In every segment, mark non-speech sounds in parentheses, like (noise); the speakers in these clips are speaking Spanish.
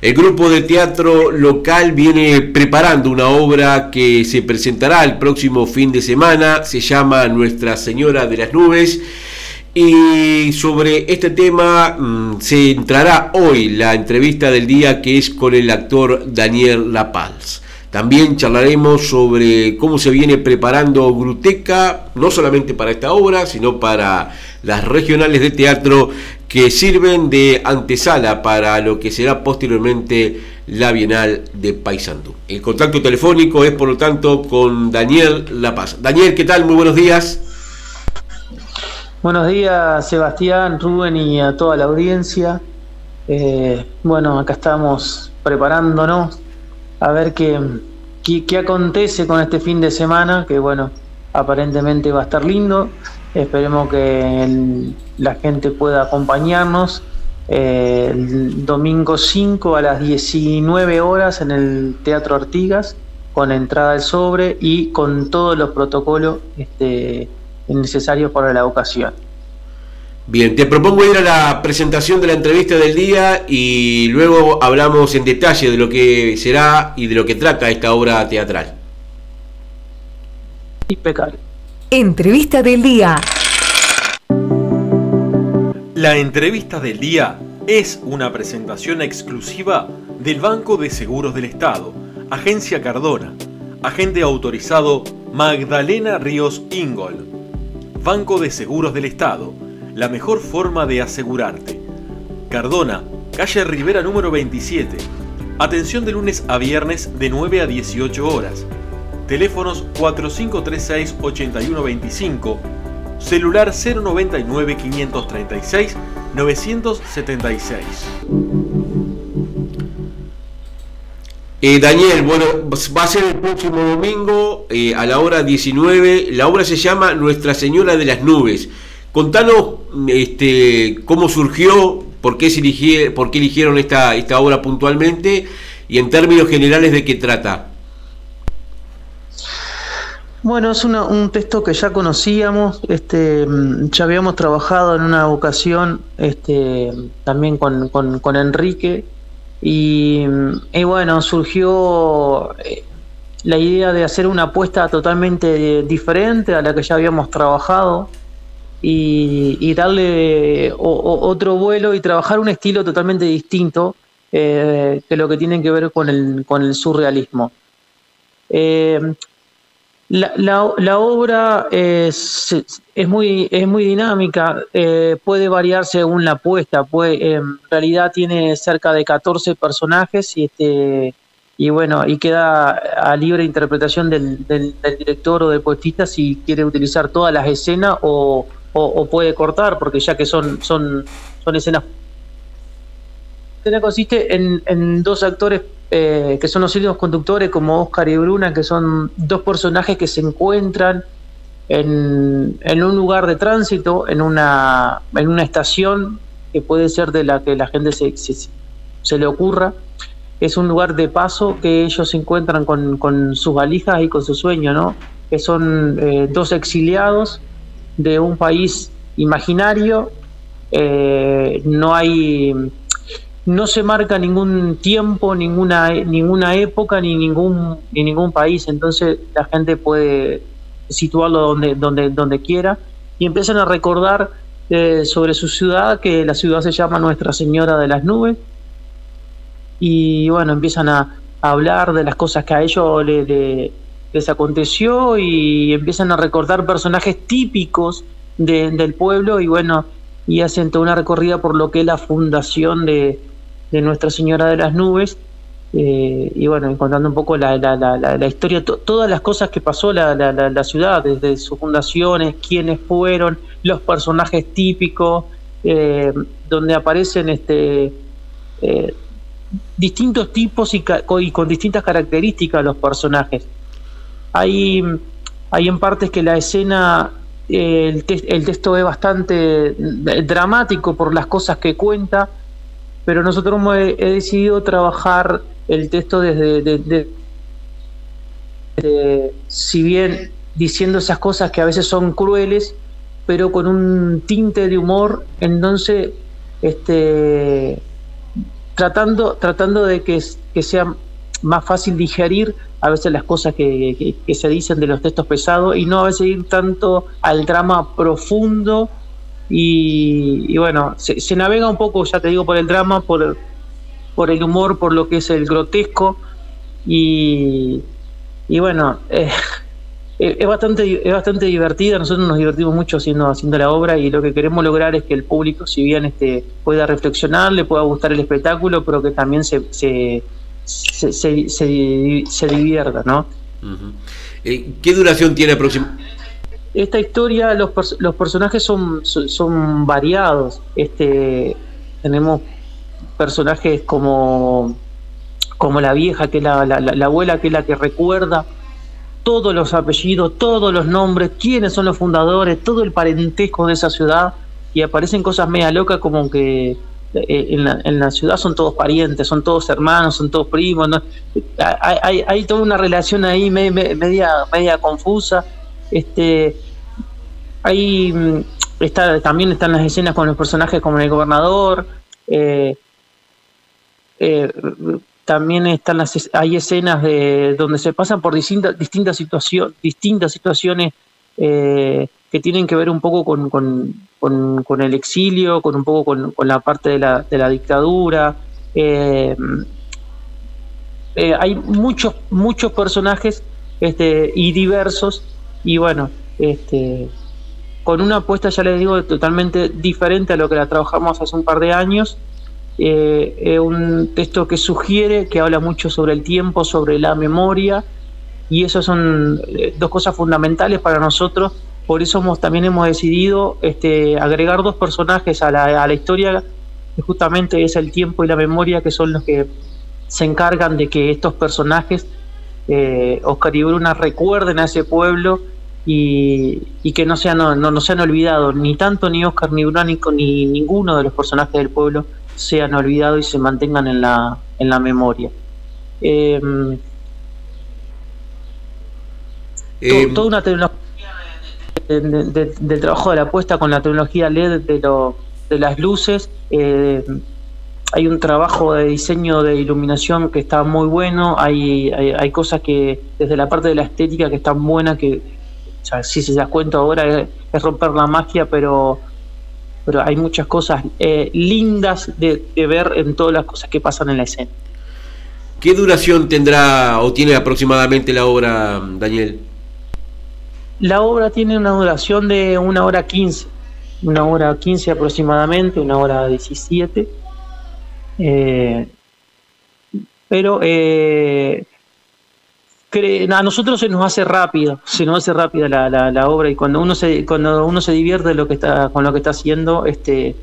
El grupo de teatro local viene preparando una obra que se presentará el próximo fin de semana, se llama Nuestra Señora de las Nubes. Y sobre este tema mm, se entrará hoy la entrevista del día que es con el actor Daniel Lapals. También charlaremos sobre cómo se viene preparando Gruteca, no solamente para esta obra, sino para las regionales de teatro que sirven de antesala para lo que será posteriormente la Bienal de Paysandú. El contacto telefónico es, por lo tanto, con Daniel La Paz. Daniel, ¿qué tal? Muy buenos días. Buenos días, Sebastián, Rubén y a toda la audiencia. Eh, bueno, acá estamos preparándonos a ver qué, qué, acontece con este fin de semana, que bueno, aparentemente va a estar lindo. Esperemos que la gente pueda acompañarnos eh, el domingo 5 a las 19 horas en el Teatro Artigas, con entrada al sobre y con todos los protocolos este, necesarios para la ocasión. Bien, te propongo ir a la presentación de la entrevista del día y luego hablamos en detalle de lo que será y de lo que trata esta obra teatral. Impecable. Entrevista del día. La entrevista del día es una presentación exclusiva del Banco de Seguros del Estado, Agencia Cardona, agente autorizado Magdalena Ríos Ingol. Banco de Seguros del Estado la mejor forma de asegurarte. Cardona, calle Rivera número 27. Atención de lunes a viernes de 9 a 18 horas. Teléfonos 4536-8125. Celular 099 536 976. Daniel, bueno, va a ser el próximo domingo eh, a la hora 19. La obra se llama Nuestra Señora de las Nubes. Contanos este, cómo surgió, por qué, se por qué eligieron esta, esta obra puntualmente y en términos generales de qué trata. Bueno, es un texto que ya conocíamos, este, ya habíamos trabajado en una ocasión este, también con, con, Enrique y, y, bueno, surgió eh, la idea de hacer una apuesta totalmente diferente a la que ya habíamos trabajado y, darle otro vuelo y trabajar un estilo totalmente distinto eh, que lo que tiene que ver con el, con el surrealismo. Eh, la, obra es, muy, es muy dinámica, eh, puede variar según la apuesta, puede, en realidad tiene cerca de 14 personajes y, este, y bueno, y queda a libre interpretación del, del, del director o del poetista si quiere utilizar todas las escenas o, o, puede cortar, porque ya que son, son, son escenas. Consiste en, dos actores eh, que son los únicos conductores, como Oscar y Bruna, que son dos personajes que se encuentran en, en un lugar de tránsito, en una, en una estación que puede ser de la que la gente se, se, le ocurra. Es un lugar de paso que ellos se encuentran con, con sus valijas y con su sueño, ¿no? Que son eh, dos exiliados de un país imaginario, eh, no hay, no se marca ningún tiempo, ninguna, ninguna época, ni ningún, ni ningún país, entonces la gente puede situarlo donde, donde, donde quiera. Y empiezan a recordar eh, sobre su ciudad, que la ciudad se llama Nuestra Señora de las Nubes, y bueno, empiezan a, hablar de las cosas que a ellos le les aconteció y empiezan a recordar personajes típicos del pueblo y bueno, y hacen toda una recorrida por lo que es la fundación de, Nuestra Señora de las Nubes. Eh, y bueno, contando un poco la, la, historia, todas las cosas que pasó la, ciudad, desde sus fundaciones, quiénes fueron, los personajes típicos, eh, donde aparecen este eh, distintos tipos y, y, con distintas características los personajes. Hay, hay en partes que la escena, el, el texto es bastante dramático por las cosas que cuenta, pero nosotros hemos he decidido trabajar el texto desde, si bien diciendo esas cosas que a veces son crueles, pero con un tinte de humor, entonces, este, tratando, tratando de que, que sea más fácil digerir a veces las cosas que, se dicen de los textos pesados y no a veces ir tanto al drama profundo y, bueno, se, navega un poco, ya te digo, por el drama, por, por el humor, por lo que es el grotesco y, y bueno, eh, es bastante es bastante divertida, nosotros nos divertimos mucho haciendo, haciendo la obra y lo que queremos lograr es que el público, si bien este pueda reflexionar, le pueda gustar el espectáculo, pero que también se, se se, se, se, divierta, ¿no? Eh, ¿Qué duración tiene aproximadamente? Esta historia, los, los personajes son, son, variados. Este, tenemos personajes como, como la vieja, que es la, la, abuela, que es la que recuerda todos los apellidos, todos los nombres, quiénes son los fundadores, todo el parentesco de esa ciudad, y aparecen cosas media locas como que en la, en la, ciudad son todos parientes, son todos hermanos, son todos primos. Hay, hay, toda una relación ahí media, confusa. Este, ahí mm, está, también están las escenas con los personajes como el gobernador. Eh, eh, también están las, hay escenas de donde se pasan por distintas distintas situaciones distintas situaciones que tienen que ver un poco con, con, el exilio, con un poco con, la parte de la, de la dictadura. Eh, eh, hay muchos, muchos personajes este, y diversos, y bueno, este, con una apuesta, ya les digo, totalmente diferente a lo que la trabajamos hace un par de años. Eh, un texto que sugiere, que habla mucho sobre el tiempo, sobre la memoria, y eso son dos cosas fundamentales para nosotros por eso también hemos decidido este, agregar dos personajes a la, historia, que justamente es el tiempo y la memoria, que son los que se encargan de que estos personajes, eh, Oscar y Bruna, recuerden a ese pueblo y, que no sean, no, no, sean olvidados, ni tanto ni Oscar ni Bruna ni, ninguno de los personajes del pueblo sean olvidados y se mantengan en la, en la memoria. Em, em, toda una tecnología del trabajo de la apuesta con la tecnología LED de, de las luces. Eh, hay un trabajo de diseño de iluminación que está muy bueno, hay, hay, cosas que desde la parte de la estética que están buenas, que si se das cuenta ahora es, romper la magia, pero, pero hay muchas cosas eh, lindas de ver en todas las cosas que pasan en la escena. ¿Qué duración tendrá o tiene aproximadamente la obra, Daniel? La obra tiene una duración de una hora quince, una hora quince aproximadamente, una hora diecisiete. Eh, pero eh, a nosotros se nos hace rápido, se nos hace rápida la, obra y cuando uno se cuando uno se divierte lo que está con lo que está haciendo, este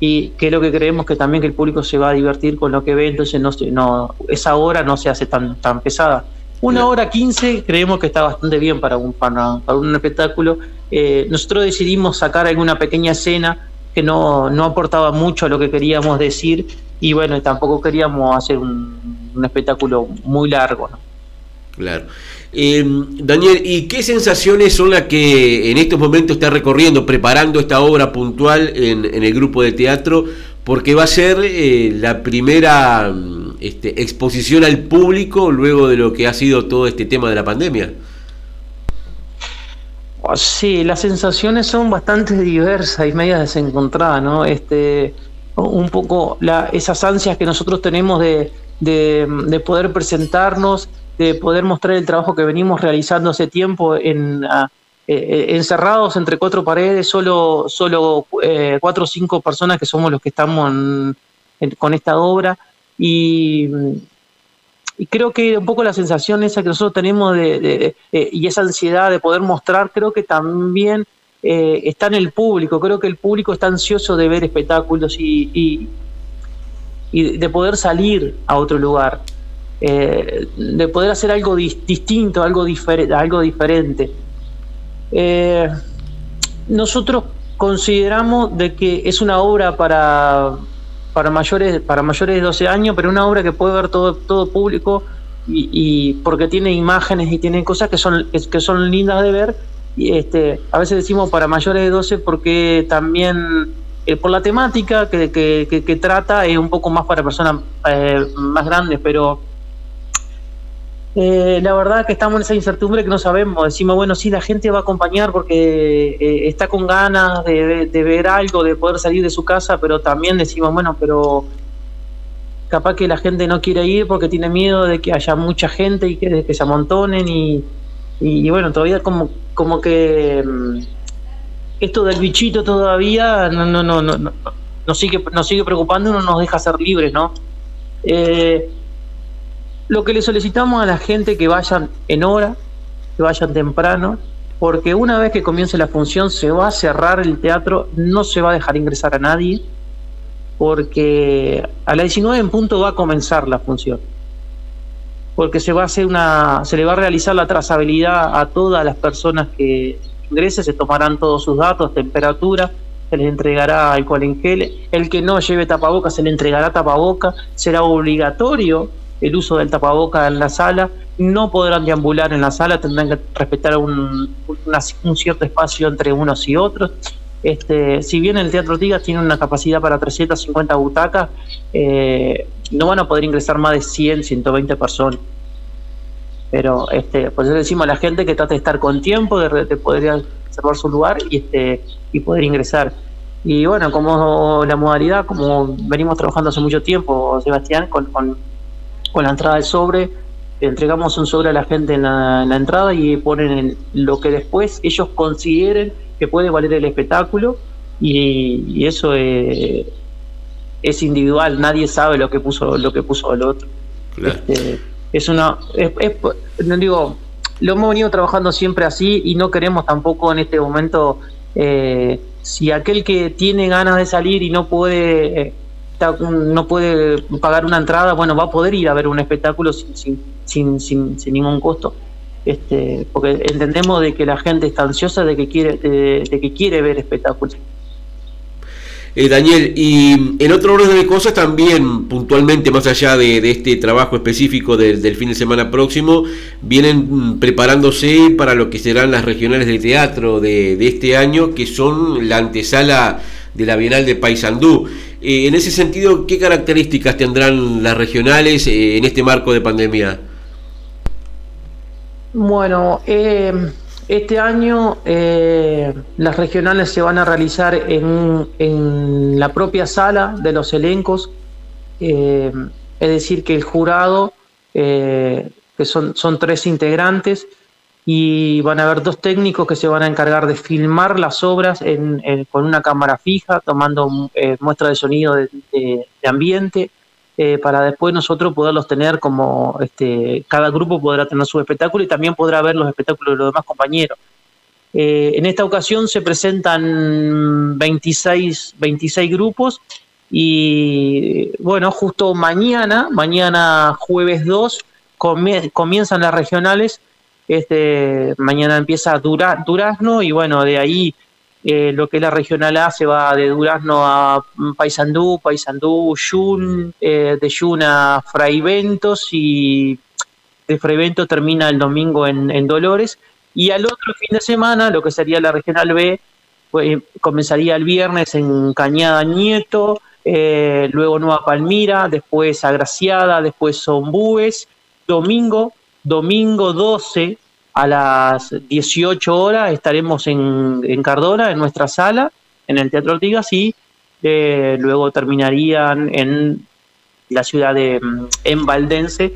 y que lo que creemos que también que el público se va a divertir con lo que ve, entonces no, no esa hora no se hace tan tan pesada. Una hora quince creemos que está bastante bien para un, para, un espectáculo. Eh, nosotros decidimos sacar alguna pequeña escena que no, aportaba mucho a lo que queríamos decir y bueno, tampoco queríamos hacer un, espectáculo muy largo. Claro. Eh, Daniel, ¿y qué sensaciones son las que en estos momentos está recorriendo, preparando esta obra puntual en, el grupo de teatro? Porque va a ser eh, la primera este, exposición al público luego de lo que ha sido todo este tema de la pandemia. Oh, sí, las sensaciones son bastante diversas y medias desencontradas, ¿no? Este, un poco la, esas ansias que nosotros tenemos de, de, poder presentarnos, de poder mostrar el trabajo que venimos realizando hace tiempo en, eh, eh, encerrados entre cuatro paredes, solo, solo eh, cuatro o cinco personas que somos los que estamos con esta obra. Y, creo que un poco la sensación esa que nosotros tenemos de, y esa ansiedad de poder mostrar, creo que también eh, está en el público. Creo que el público está ansioso de ver espectáculos y, de poder salir a otro lugar, eh, de poder hacer algo distinto, algo, algo diferente. Eh, nosotros consideramos de que es una obra para para mayores, para mayores de 12 años, pero una obra que puede ver todo, todo público y, porque tiene imágenes y tiene cosas que son, que son lindas de ver. Y este, a veces decimos para mayores de 12 porque también eh, por la temática que, que, que, trata es un poco más para personas eh, más grandes, pero eh, la verdad que estamos en esa incertidumbre que no sabemos. Decimos, bueno, sí, la gente va a acompañar porque está con ganas de, de, ver algo, de poder salir de su casa, pero también decimos, bueno, pero capaz que la gente no quiere ir porque tiene miedo de que haya mucha gente y que, que se amontonen y, y, bueno, todavía como, como que mm, esto del bichito todavía no, no, no, no, nos sigue, nos sigue preocupando y no nos deja ser libres, ¿no? Eh, lo que le solicitamos a la gente que vayan en hora, que vayan temprano, porque una vez que comience la función se va a cerrar el teatro, no se va a dejar ingresar a nadie, porque a las 19 en punto va a comenzar la función. Porque se va a hacer una, se le va a realizar la trazabilidad a todas las personas que ingresen, se tomarán todos sus datos, temperatura, se les entregará alcohol en gel, el que no lleve tapaboca se le entregará tapaboca, será obligatorio el uso del tapaboca en la sala, no podrán deambular en la sala, tendrán que respetar un, cierto espacio entre unos y otros. Este, si bien el Teatro Tigas tiene una capacidad para 350 butacas, eh, no van a poder ingresar más de 100, 120 personas. Pero este, por eso decimos a la gente que trate de estar con tiempo, de, poder reservar su lugar y, este, y poder ingresar. Y bueno, como la modalidad, como venimos trabajando hace mucho tiempo, Sebastián, con, la entrada del sobre, entregamos un sobre a la gente en la, entrada y ponen lo que después ellos consideren que puede valer el espectáculo y, eso es, es, individual, nadie sabe lo que puso lo que puso el otro. Este, es una es, no digo lo hemos venido trabajando siempre así y no queremos tampoco en este momento eh, si aquel que tiene ganas de salir y no puede no puede pagar una entrada bueno va a poder ir a ver un espectáculo sin, sin, sin, sin ningún costo este, porque entendemos de que la gente está ansiosa de que quiere, de, que quiere ver espectáculos. Eh, Daniel, y en otro orden de cosas también, puntualmente, más allá de, este trabajo específico del fin de semana próximo, vienen mm, preparándose para lo que serán las regionales de teatro de, este año, que son la antesala de la Bienal de Paysandú. Eh, en ese sentido, ¿qué características tendrán las regionales eh, en este marco de pandemia? Bueno, eh, este año las regionales se van a realizar en, la propia sala de los elencos, es decir, que el jurado, que son, son tres integrantes, y van a haber dos técnicos que se van a encargar de filmar las obras con una cámara fija, tomando muestra de sonido de ambiente eh, para después nosotros poderlos tener como este, cada grupo podrá tener su espectáculo y también podrá ver los espectáculos de los demás compañeros. Eh, en esta ocasión se presentan 26, 26 grupos y bueno, justo mañana, mañana jueves 2, comienzan las regionales. Este, mañana empieza Durazno y bueno, de ahí eh, lo que es la regional A se va de Durazno a Paysandú, Paysandú, Yun, eh, de Yun a Fraiventos y de Fraiventos termina el domingo en, Dolores. Y al otro fin de semana, lo que sería la regional B, pues, comenzaría el viernes en Cañada Nieto, eh, luego Nueva Palmira, después Agraciada, después Zombúes, domingo, domingo 12 a las 18 horas estaremos en, Cardona, en nuestra sala, en el Teatro Ortigas, y eh, luego terminarían en la ciudad de en Valdense.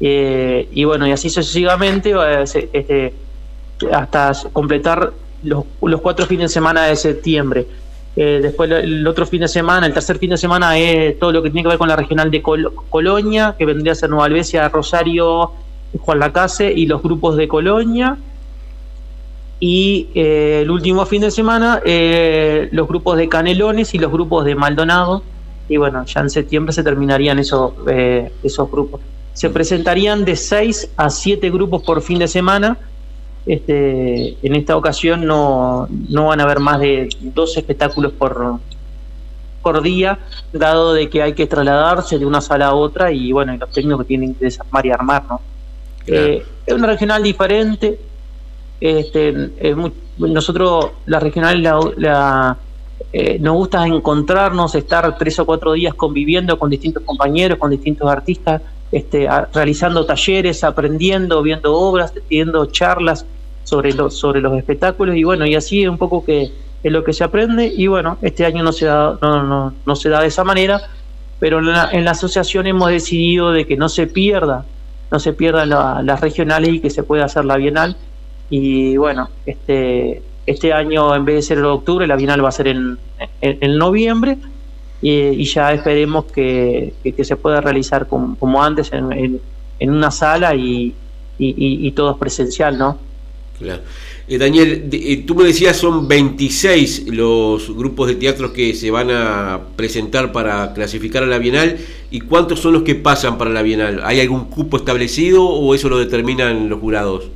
Eh, y bueno, y así sucesivamente eh, este, hasta completar los, cuatro fines de semana de septiembre. después el otro fin de semana, el tercer fin de semana es todo lo que tiene que ver con la regional de Colonia, que vendría a ser Nueva Albesia, Rosario, Juan Lacase y los grupos de Colonia. Y eh, el último fin de semana, eh, los grupos de Canelones y los grupos de Maldonado. Y bueno, ya en septiembre se terminarían esos, eh, esos grupos. Se presentarían de 6 a 7 grupos por fin de semana. Este, en esta ocasión no, no van a haber más de dos espectáculos por, por día, dado de que hay que trasladarse de una sala a otra y bueno, los técnicos tienen que desarmar y armar, ¿no? Eh, es una regional diferente, este, nosotros, la regional, la, eh, nos gusta encontrarnos, estar tres o cuatro días conviviendo con distintos compañeros, con distintos artistas, este, realizando talleres, aprendiendo, viendo obras, teniendo charlas sobre los, sobre los espectáculos. Y bueno, y así es un poco que es lo que se aprende. Y bueno, este año no se da, no, no, no se da de esa manera, pero en la, en la asociación hemos decidido de que no se pierda, no se pierdan las regionales y que se pueda hacer la Bienal y bueno, este, este año en vez de ser en octubre, la Bienal va a ser en, en, noviembre y, ya esperemos que, que, se pueda realizar como, antes en, en, una sala y, y, y, todo es presencial, ¿no? Claro. Eh, Daniel, eh, tú me decías son 26 los grupos de teatros que se van a presentar para clasificar a la Bienal. ¿Y cuántos son los que pasan para la Bienal? ¿Hay algún cupo establecido o eso lo determinan los jurados?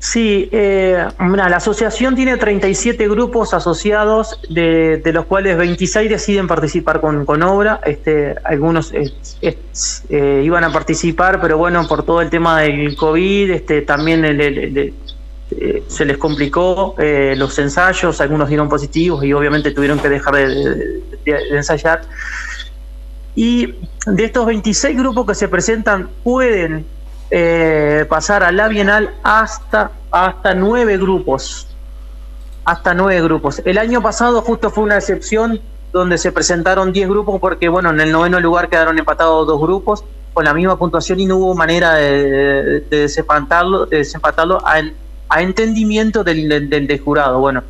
Sí, eh, la asociación tiene 37 grupos asociados, de, los cuales 26 deciden participar con, obra. Este, algunos eh, iban a participar, pero bueno, por todo el tema del COVID, este, también eh, se les complicó eh, los ensayos, algunos dieron positivos y obviamente tuvieron que dejar de, de ensayar. Y de estos 26 grupos que se presentan, pueden eh, pasar a la Bienal hasta, hasta nueve grupos. Hasta nueve grupos. El año pasado justo fue una excepción donde se presentaron diez grupos porque, bueno, en el noveno lugar quedaron empatados dos grupos con la misma puntuación y no hubo manera de, de desempatarlo, de desempatarlo a, entendimiento del, del, jurado. Bueno,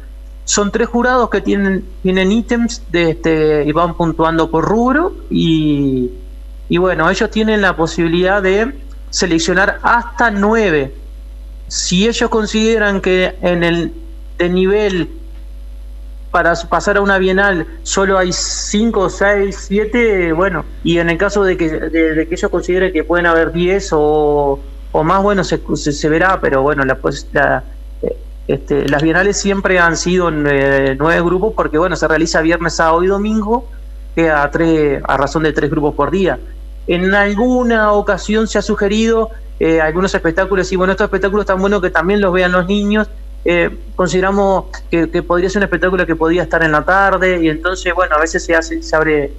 son tres jurados que tienen, tienen ítems de este, y van puntuando por rubro y, y bueno, ellos tienen la posibilidad de seleccionar hasta nueve. Si ellos consideran que en el de nivel para pasar a una bienal solo hay cinco, seis, siete, bueno, y en el caso de que, de, que ellos consideren que pueden haber diez o, o más, bueno, se, se, verá, pero bueno, la, pues, este, las bienales siempre han sido eh, nueve grupos porque, bueno, se realiza viernes, sábado y domingo, que a, tres, a razón de tres grupos por día. En alguna ocasión se ha sugerido eh, algunos espectáculos y bueno, estos espectáculos tan buenos que también los vean los niños. Eh, consideramos que, podría ser un espectáculo que podría estar en la tarde y entonces, bueno, a veces se hace, se abre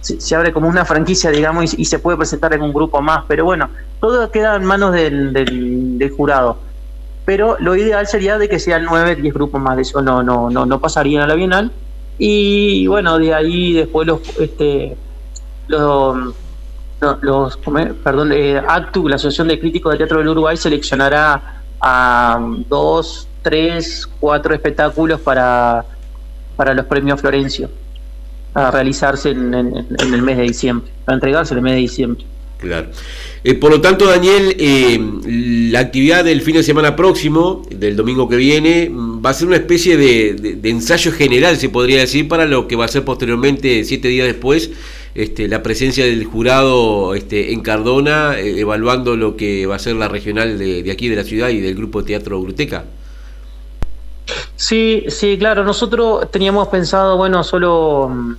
se, abre como una franquicia, digamos, y, se puede presentar en un grupo más. Pero bueno, todo queda en manos del, del, jurado. Pero lo ideal sería de que sean nueve, diez grupos más. De eso no, no, no, no pasarían a la Bienal. Y bueno, de ahí después los, este, los los, perdón, eh, ACTU, la Asociación de Críticos de Teatro del Uruguay, seleccionará a dos, tres, cuatro espectáculos para, para los premios Florencio, a realizarse en, el mes de diciembre, a entregarse en el mes de diciembre. Claro. Eh, por lo tanto, Daniel, eh, la actividad del fin de semana próximo, del domingo que viene, va a ser una especie de ensayo general, se podría decir, para lo que va a ser posteriormente, siete días después, este, la presencia del jurado este, en Cardona, eh, evaluando lo que va a ser la regional de, aquí de la ciudad y del grupo Teatro Gruteca. Sí, sí, claro. Nosotros teníamos pensado, bueno, solo, mm,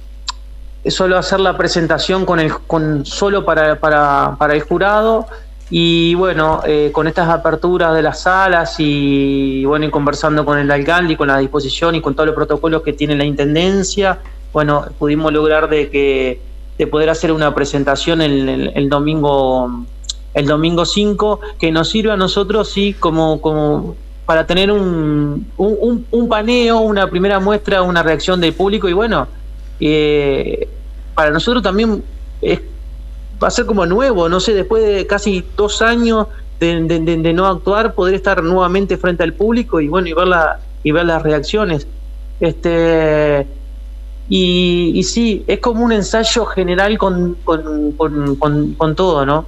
solo hacer la presentación con el, con, solo para, para, para el jurado y bueno, eh, con estas aperturas de las salas y bueno, y conversando con el alcalde y con la disposición y con todos los protocolos que tiene la intendencia, bueno, pudimos lograr de que de poder hacer una presentación el, el, domingo el domingo 5 que nos sirva a nosotros sí como, como para tener un, un, un, paneo, una primera muestra, una reacción del público y bueno, eh, para nosotros también es, va a ser como nuevo, no sé, después de casi dos años de, de, no actuar, poder estar nuevamente frente al público y bueno, y ver, la, y ver las reacciones. Este, y, sí, es como un ensayo general con, con, todo, ¿no?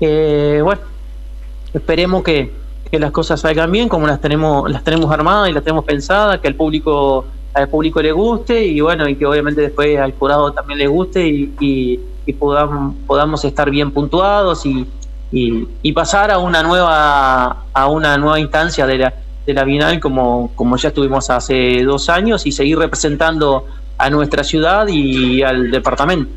Eh, bueno, esperemos que, las cosas salgan bien, como las tenemos, las tenemos armadas y las tenemos pensadas, que al público, al público le guste y bueno, y que obviamente después al jurado también le guste y, y, podamos, podamos estar bien puntuados y, y, pasar a una nueva, a una nueva instancia de la de la Bienal como, como ya estuvimos hace dos años y seguir representando a nuestra ciudad y al departamento.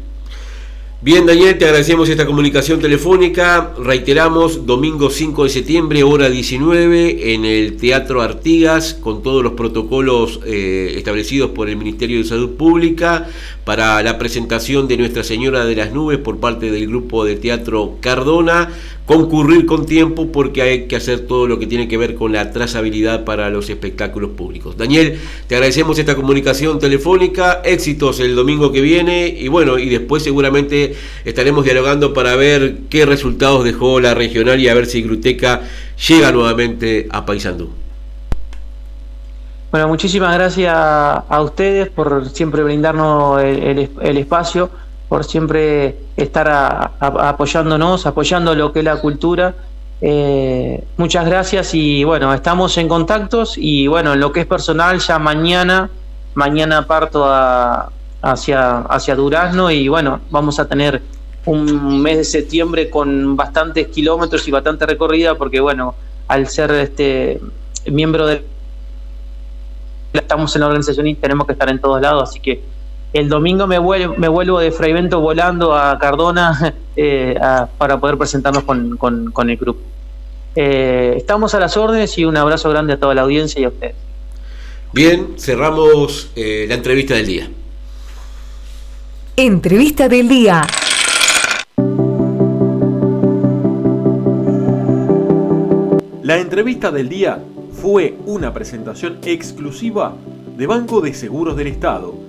Bien, Daniel, te agradecemos esta comunicación telefónica. Reiteramos, domingo 5 de septiembre, hora 19, en el Teatro Artigas, con todos los protocolos eh, establecidos por el Ministerio de Salud Pública, para la presentación de Nuestra Señora de las Nubes por parte del grupo de teatro Cardona. Concurrir con tiempo porque hay que hacer todo lo que tiene que ver con la trazabilidad para los espectáculos públicos. Daniel, te agradecemos esta comunicación telefónica. Éxitos el domingo que viene y bueno, y después seguramente estaremos dialogando para ver qué resultados dejó la regional y a ver si Gruteca llega nuevamente a Paysandú. Bueno, muchísimas gracias a ustedes por siempre brindarnos el, espacio, por siempre estar apoyándonos, apoyando lo que es la cultura. Eh, muchas gracias y bueno, estamos en contactos y bueno, en lo que es personal, ya mañana, mañana parto a, hacia, hacia Durazno y bueno, vamos a tener un mes de septiembre con bastantes kilómetros y bastante recorrida porque bueno, al ser este miembro de estamos en la organización y tenemos que estar en todos lados, así que el domingo me vuelvo, me vuelvo de Freivento volando a Cardona (laughs) eh, para poder presentarnos con, con, el grupo. Eh, estamos a las órdenes y un abrazo grande a toda la audiencia y a ustedes. Bien, cerramos eh, la entrevista del día. Entrevista del día. La entrevista del día fue una presentación exclusiva de Banco de Seguros del Estado,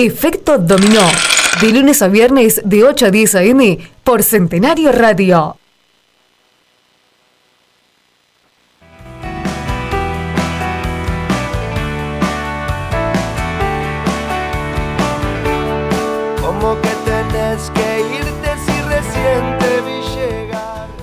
Efecto Dominó, de lunes a viernes de 8 a 10 a.m. por Centenario Radio.